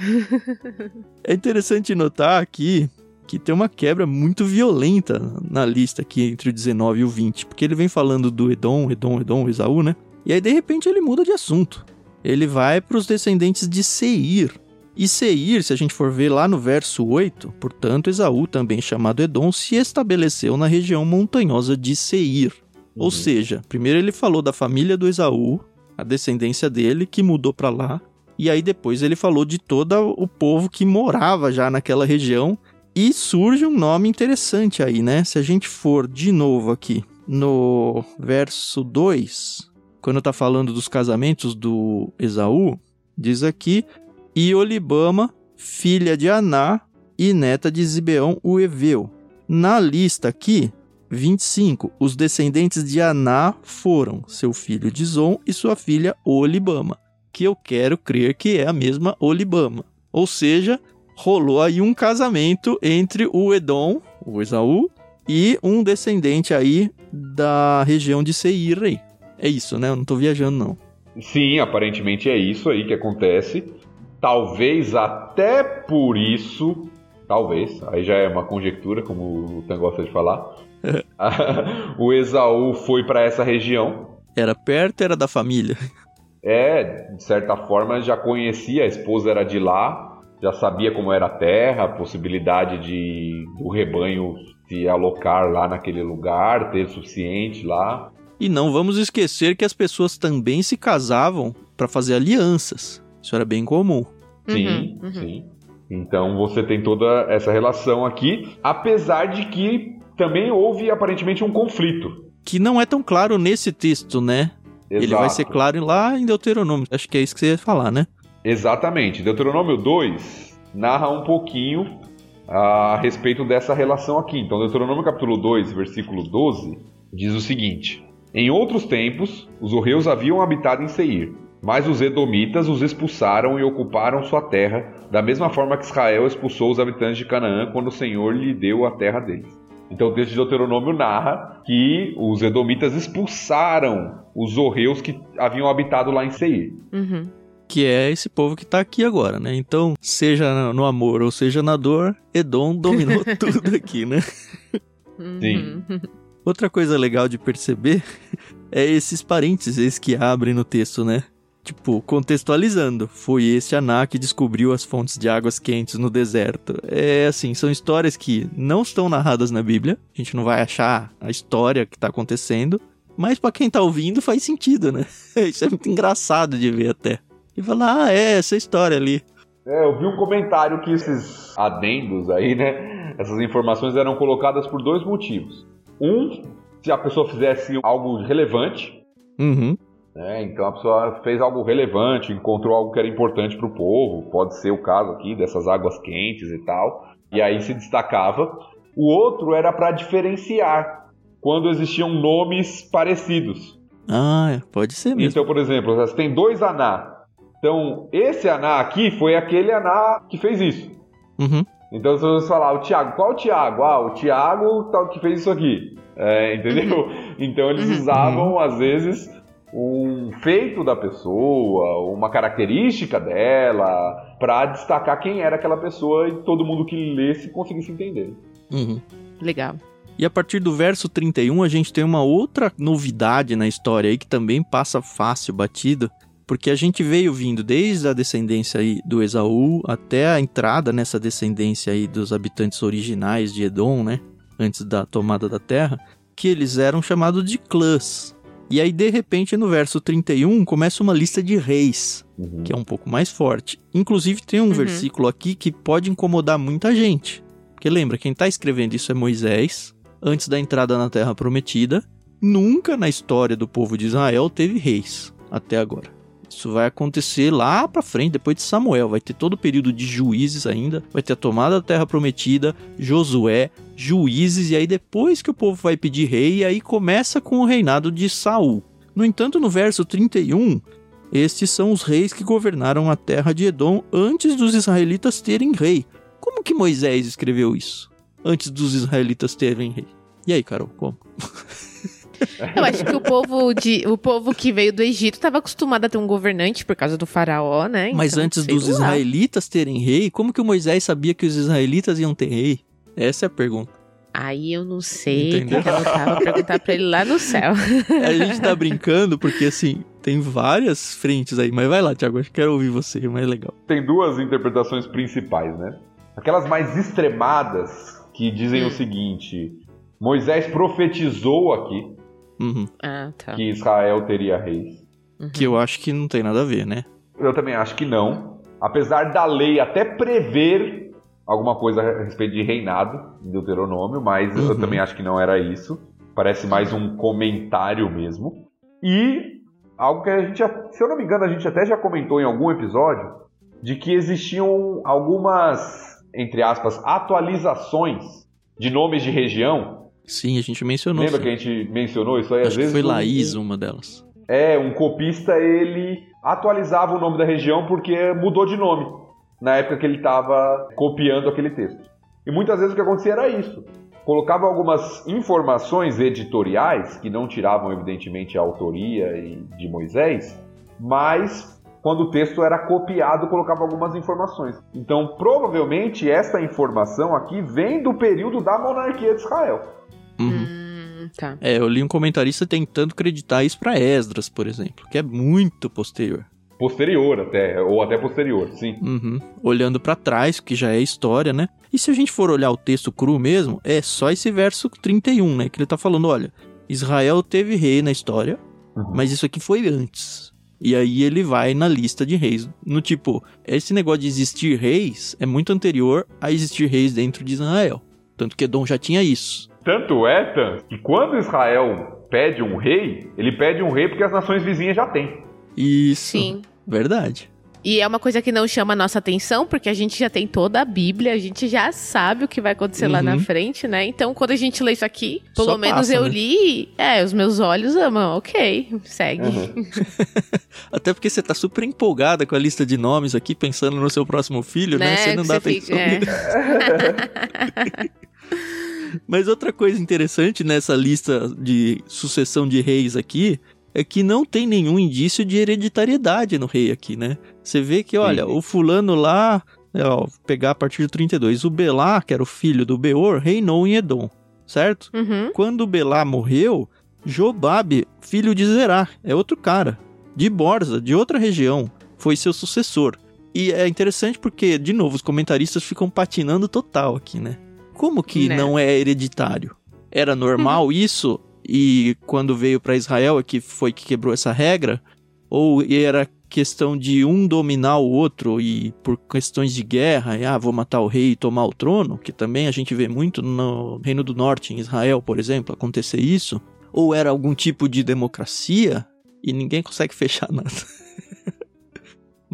É interessante notar aqui que tem uma quebra muito violenta na lista aqui entre o 19 e o 20, porque ele vem falando do Edom, Edom, Edom, Esaú, né? E aí de repente ele muda de assunto. Ele vai para os descendentes de Seir. E Seir, se a gente for ver lá no verso 8, portanto, Esaú, também chamado Edom, se estabeleceu na região montanhosa de Seir. Ou seja, primeiro ele falou da família do Esaú, a descendência dele, que mudou para lá. E aí depois ele falou de todo o povo que morava já naquela região. E surge um nome interessante aí, né? Se a gente for de novo aqui no verso 2, quando tá falando dos casamentos do Esaú, diz aqui: E Olibama, filha de Aná e neta de Zibeão, o Eveu. Na lista aqui, 25, os descendentes de Aná foram seu filho Dizon e sua filha Olibama, que eu quero crer que é a mesma Olibama. Ou seja, rolou aí um casamento entre o Edom, o Esaú, e um descendente aí da região de Seir aí. É isso, né? Eu não tô viajando, não. Sim, aparentemente é isso aí que acontece. Talvez até por isso, talvez, aí já é uma conjectura, como o Tan gosta de falar. <laughs> <laughs> o Esaú foi para essa região. Era perto, era da família. É, de certa forma já conhecia, a esposa era de lá, já sabia como era a terra, a possibilidade de do rebanho se alocar lá naquele lugar, ter suficiente lá. E não vamos esquecer que as pessoas também se casavam para fazer alianças. Isso era bem comum. Sim, uhum, uhum. sim. Então você tem toda essa relação aqui, apesar de que também houve aparentemente um conflito. Que não é tão claro nesse texto, né? Exato. Ele vai ser claro lá em Deuteronômio. Acho que é isso que você ia falar, né? Exatamente. Deuteronômio 2 narra um pouquinho a respeito dessa relação aqui. Então, Deuteronômio capítulo 2, versículo 12, diz o seguinte: Em outros tempos, os horreus haviam habitado em Seir, mas os edomitas os expulsaram e ocuparam sua terra, da mesma forma que Israel expulsou os habitantes de Canaã quando o Senhor lhe deu a terra deles. Então o texto de Deuteronômio narra que os edomitas expulsaram os horreus que haviam habitado lá em Seir. Uhum. Que é esse povo que está aqui agora, né? Então, seja no amor ou seja na dor, Edom dominou <laughs> tudo aqui, né? Sim. Uhum. Outra coisa legal de perceber <laughs> é esses parênteses que abrem no texto, né? Tipo, contextualizando, foi esse Aná que descobriu as fontes de águas quentes no deserto. É assim, são histórias que não estão narradas na Bíblia. A gente não vai achar a história que está acontecendo, mas para quem tá ouvindo faz sentido, né? <laughs> Isso é muito engraçado de ver até. E falar, ah, é essa história ali. É, eu vi um comentário que esses adendos aí, né? Essas informações eram colocadas por dois motivos. Um, se a pessoa fizesse algo relevante. Uhum. Né? Então a pessoa fez algo relevante, encontrou algo que era importante para o povo, pode ser o caso aqui dessas águas quentes e tal, e aí se destacava. O outro era para diferenciar quando existiam nomes parecidos. Ah, pode ser mesmo. Então, por exemplo, você tem dois Aná. Então, esse Aná aqui foi aquele Aná que fez isso. Uhum. Então, se você falar o Tiago, qual o Tiago? Ah, o Tiago que fez isso aqui. É, <laughs> entendeu? Então, eles uhum. usavam, às vezes, um feito da pessoa, uma característica dela, para destacar quem era aquela pessoa e todo mundo que lesse conseguisse entender. Uhum. Legal. E a partir do verso 31, a gente tem uma outra novidade na história aí que também passa fácil, batido, porque a gente veio vindo desde a descendência aí do Esaú até a entrada nessa descendência aí dos habitantes originais de Edom, né? Antes da tomada da terra, que eles eram chamados de clãs. E aí, de repente, no verso 31, começa uma lista de reis, uhum. que é um pouco mais forte. Inclusive, tem um uhum. versículo aqui que pode incomodar muita gente. Porque lembra, quem está escrevendo isso é Moisés, antes da entrada na Terra Prometida. Nunca na história do povo de Israel teve reis, até agora. Isso vai acontecer lá para frente, depois de Samuel. Vai ter todo o período de juízes ainda. Vai ter a tomada da terra prometida, Josué, juízes, e aí depois que o povo vai pedir rei, aí começa com o reinado de Saul. No entanto, no verso 31, estes são os reis que governaram a terra de Edom antes dos israelitas terem rei. Como que Moisés escreveu isso? Antes dos israelitas terem rei. E aí, Carol, como? <laughs> Eu acho que o povo, de, o povo que veio do Egito estava acostumado a ter um governante por causa do faraó, né? Então, Mas antes dos lá. israelitas terem rei, como que o Moisés sabia que os israelitas iam ter rei? Essa é a pergunta. Aí eu não sei, Entendeu? tem que anotar, perguntar pra ele lá no céu. <laughs> A gente tá brincando porque, assim, tem várias frentes aí. Mas vai lá, Thiago, acho que quero ouvir você, é mais legal. Tem duas interpretações principais, né? Aquelas mais extremadas que dizem hum. o seguinte: Moisés profetizou aqui Uhum. Ah, tá. Que Israel teria reis. Uhum. Que eu acho que não tem nada a ver, né? Eu também acho que não. Apesar da lei até prever alguma coisa a respeito de reinado em Deuteronômio, mas uhum. eu também acho que não era isso. Parece mais um comentário mesmo. E algo que a gente, se eu não me engano, a gente até já comentou em algum episódio, de que existiam algumas, entre aspas, atualizações de nomes de região Sim, a gente mencionou. Lembra sim. que a gente mencionou isso aí? Acho às vezes foi Laís uma delas. É, um copista ele atualizava o nome da região porque mudou de nome na época que ele estava copiando aquele texto. E muitas vezes o que acontecia era isso. colocava algumas informações editoriais que não tiravam evidentemente a autoria de Moisés, mas quando o texto era copiado, colocava algumas informações. Então, provavelmente essa informação aqui vem do período da monarquia de Israel. Uhum. Hum, tá. É, eu li um comentarista tentando acreditar isso pra Esdras, por exemplo, que é muito posterior. Posterior até, ou até posterior, sim. Uhum. Olhando pra trás, que já é história, né? E se a gente for olhar o texto cru mesmo, é só esse verso 31, né? Que ele tá falando, olha, Israel teve rei na história, Uhum. mas isso aqui foi antes. E aí ele vai na lista de reis. No tipo, esse negócio de existir reis é muito anterior a existir reis dentro de Israel. Tanto que Edom já tinha isso. Tanto é, que quando Israel pede um rei, ele pede um rei porque as nações vizinhas já têm. Isso. Sim. Verdade. E é uma coisa que não chama a nossa atenção, porque a gente já tem toda a Bíblia, a gente já sabe o que vai acontecer lá na Uhum. frente, né? Então, quando a gente lê isso aqui, pelo Só menos passa, eu né? li, é, os meus olhos amam, ok, segue. Uhum. <laughs> Até porque você tá super empolgada com a lista de nomes aqui, pensando no seu próximo filho, né? Né? Você não dá você atenção. fica- é. <laughs> Mas outra coisa interessante nessa lista de sucessão de reis aqui é que não tem nenhum indício de hereditariedade no rei aqui, né? Você vê que, olha, Sim. o fulano lá, é, ó, pegar a partir do 32, o Belá, que era o filho do Beor, reinou em Edom, certo? Uhum. Quando o Belá morreu, Jobabe, filho de Zerá, é outro cara, de Borza, de outra região, foi seu sucessor. E é interessante porque, de novo, os comentaristas ficam patinando total aqui, né? Como que Né. não é hereditário? Era normal isso? E quando veio para Israel é que foi que quebrou essa regra? Ou era questão de um dominar o outro e por questões de guerra, e, ah, vou matar o rei e tomar o trono, que também a gente vê muito no Reino do Norte, em Israel, por exemplo, acontecer isso? Ou era algum tipo de democracia e ninguém <laughs> consegue fechar nada?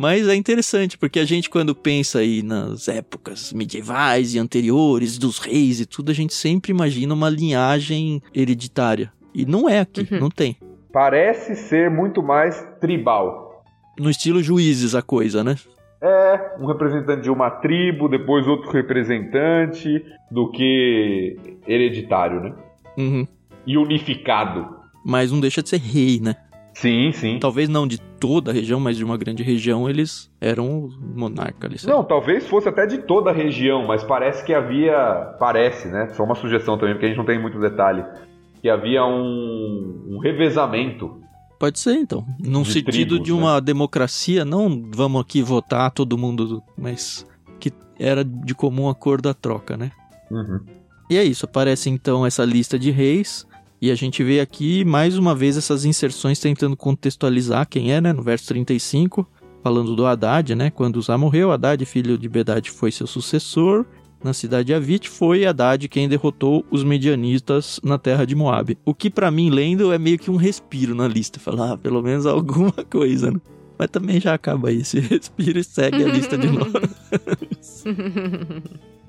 Mas é interessante, porque a gente, quando pensa aí nas épocas medievais e anteriores, dos reis e tudo, a gente sempre imagina uma linhagem hereditária. E não é aqui, Uhum. não tem. Parece ser muito mais tribal. No estilo juízes a coisa, né? É, um representante de uma tribo, depois outro representante, do que hereditário, né? Uhum. E unificado. Mas não deixa de ser rei, né? Sim, sim. Talvez não de toda a região, mas de uma grande região, eles eram monarca ali. Não, talvez fosse até de toda a região, mas parece que havia. Parece, né? Só uma sugestão também, porque a gente não tem muito detalhe. Que havia um, um revezamento. Pode ser, então. Num De sentido tribos, né? de uma democracia, não vamos aqui votar todo mundo, mas que era de comum acordo a troca, né? Uhum. E é isso, aparece então essa lista de reis, e a gente vê aqui mais uma vez essas inserções tentando contextualizar quem é, né? No verso 35, falando do Haddad, né? Quando Uzá morreu, Haddad, filho de Bedad, foi seu sucessor. Na cidade de Avit foi Haddad quem derrotou os medianitas na terra de Moabe. O que pra mim, lendo, é meio que um respiro na lista. Falar, ah, pelo menos alguma <laughs> coisa, né? Mas também já acaba aí esse <laughs> respiro e segue a lista de <laughs> novo.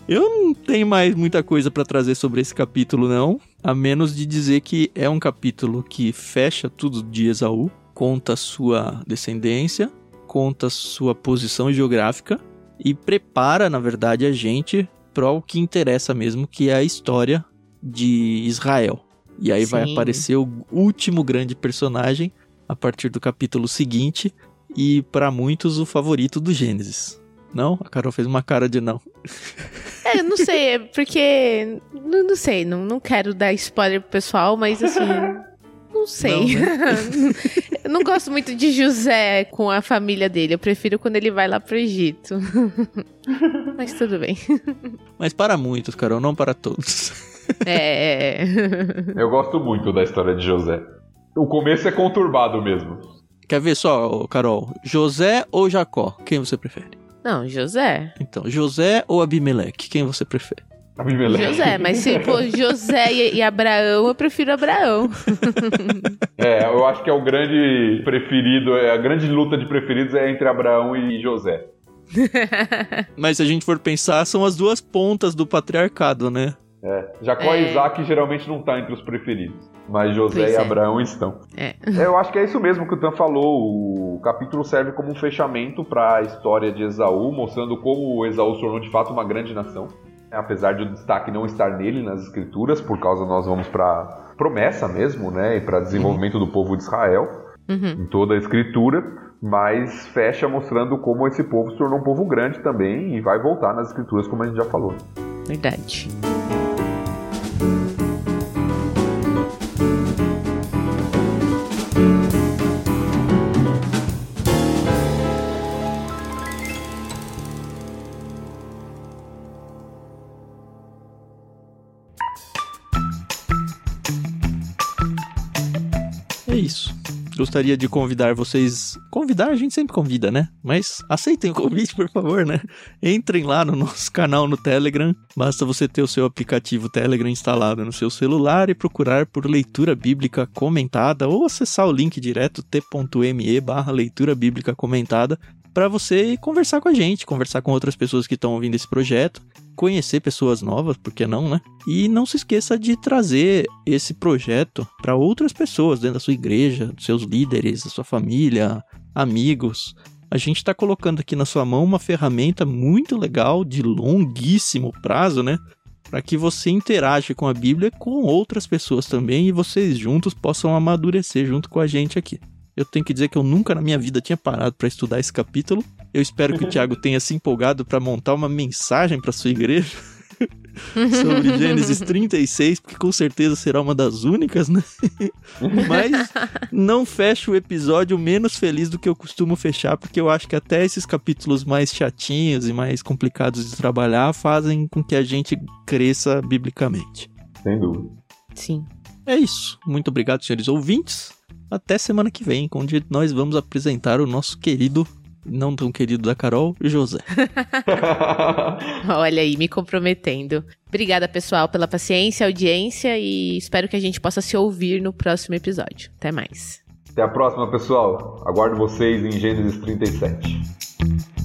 Eu não tenho mais muita coisa pra trazer sobre esse capítulo, não. A menos de dizer que é um capítulo que fecha tudo de Esaú, conta sua descendência, conta sua posição geográfica e prepara, na verdade, a gente para o que interessa mesmo, que é a história de Israel. E aí vai Sim. aparecer o último grande personagem a partir do capítulo seguinte e para muitos o favorito do Gênesis. Não? A Carol fez uma cara de não. <laughs> É, eu não sei, é porque. Não, não sei, não, não quero dar spoiler pro pessoal, mas assim. <laughs> Não sei. Não, <laughs> eu não gosto muito de José com a família dele. Eu prefiro quando ele vai lá pro Egito. mas tudo bem. Mas para muitos, Carol, não para todos. É. Eu gosto muito da história de José. O começo é conturbado mesmo. Quer ver só, Carol? José ou Jacó? Quem você prefere? Não, José. Então, José ou Abimeleque? Quem você prefere? Abimeleque. José, mas se for José e, e Abraão, eu prefiro Abraão. <laughs> É, eu acho que é o grande preferido, é, a grande luta de preferidos é entre Abraão e José. <laughs> Mas se a gente for pensar, são as duas pontas do patriarcado, né? É, Jacó É. e Isaac geralmente não tá entre os preferidos, mas José Pois e é. Abraão estão. É. É, eu acho que é isso mesmo que o Tan falou. O capítulo serve como um fechamento para a história de Esaú, mostrando como o Esaú se tornou de fato uma grande nação. apesar de o destaque não estar nele nas escrituras, por causa nós vamos para promessa mesmo, né, e para desenvolvimento uhum. do povo de Israel uhum. em toda a escritura, mas fecha mostrando como esse povo se tornou um povo grande também e vai voltar nas escrituras, como a gente já falou. Verdade. Gostaria de convidar vocês. Convidar a gente sempre convida, né? Mas aceitem o convite, por favor, né? Entrem lá no nosso canal no Telegram. Basta você ter o seu aplicativo Telegram instalado no seu celular e procurar por leitura bíblica comentada ou acessar o link direto t.me barra leitura bíblica comentada para você conversar com a gente, conversar com outras pessoas que estão ouvindo esse projeto conhecer pessoas novas, por que não, né? E não se esqueça de trazer esse projeto para outras pessoas dentro da sua igreja, seus líderes, da sua família, amigos. A gente está colocando aqui na sua mão uma ferramenta muito legal, de longuíssimo prazo, né? Para que você interaja com a Bíblia com outras pessoas também e vocês juntos possam amadurecer junto com a gente aqui. Eu tenho que dizer que eu nunca na minha vida tinha parado para estudar esse capítulo. Eu espero que o Tiago tenha se empolgado para montar uma mensagem para sua igreja <laughs> sobre Gênesis 36, porque com certeza será uma das únicas, né? <laughs> Mas não fecho o episódio menos feliz do que eu costumo fechar, porque eu acho que até esses capítulos mais chatinhos e mais complicados de trabalhar fazem com que a gente cresça biblicamente. Sem dúvida. Sim. É isso. Muito obrigado, senhores ouvintes. Até semana que vem, onde nós vamos apresentar o nosso querido, não tão querido da Carol, José. <laughs> Olha aí, me comprometendo. Obrigada, pessoal, pela paciência, audiência e espero que a gente possa se ouvir no próximo episódio. Até mais. Até a próxima, pessoal. Aguardo vocês em Gênesis 37.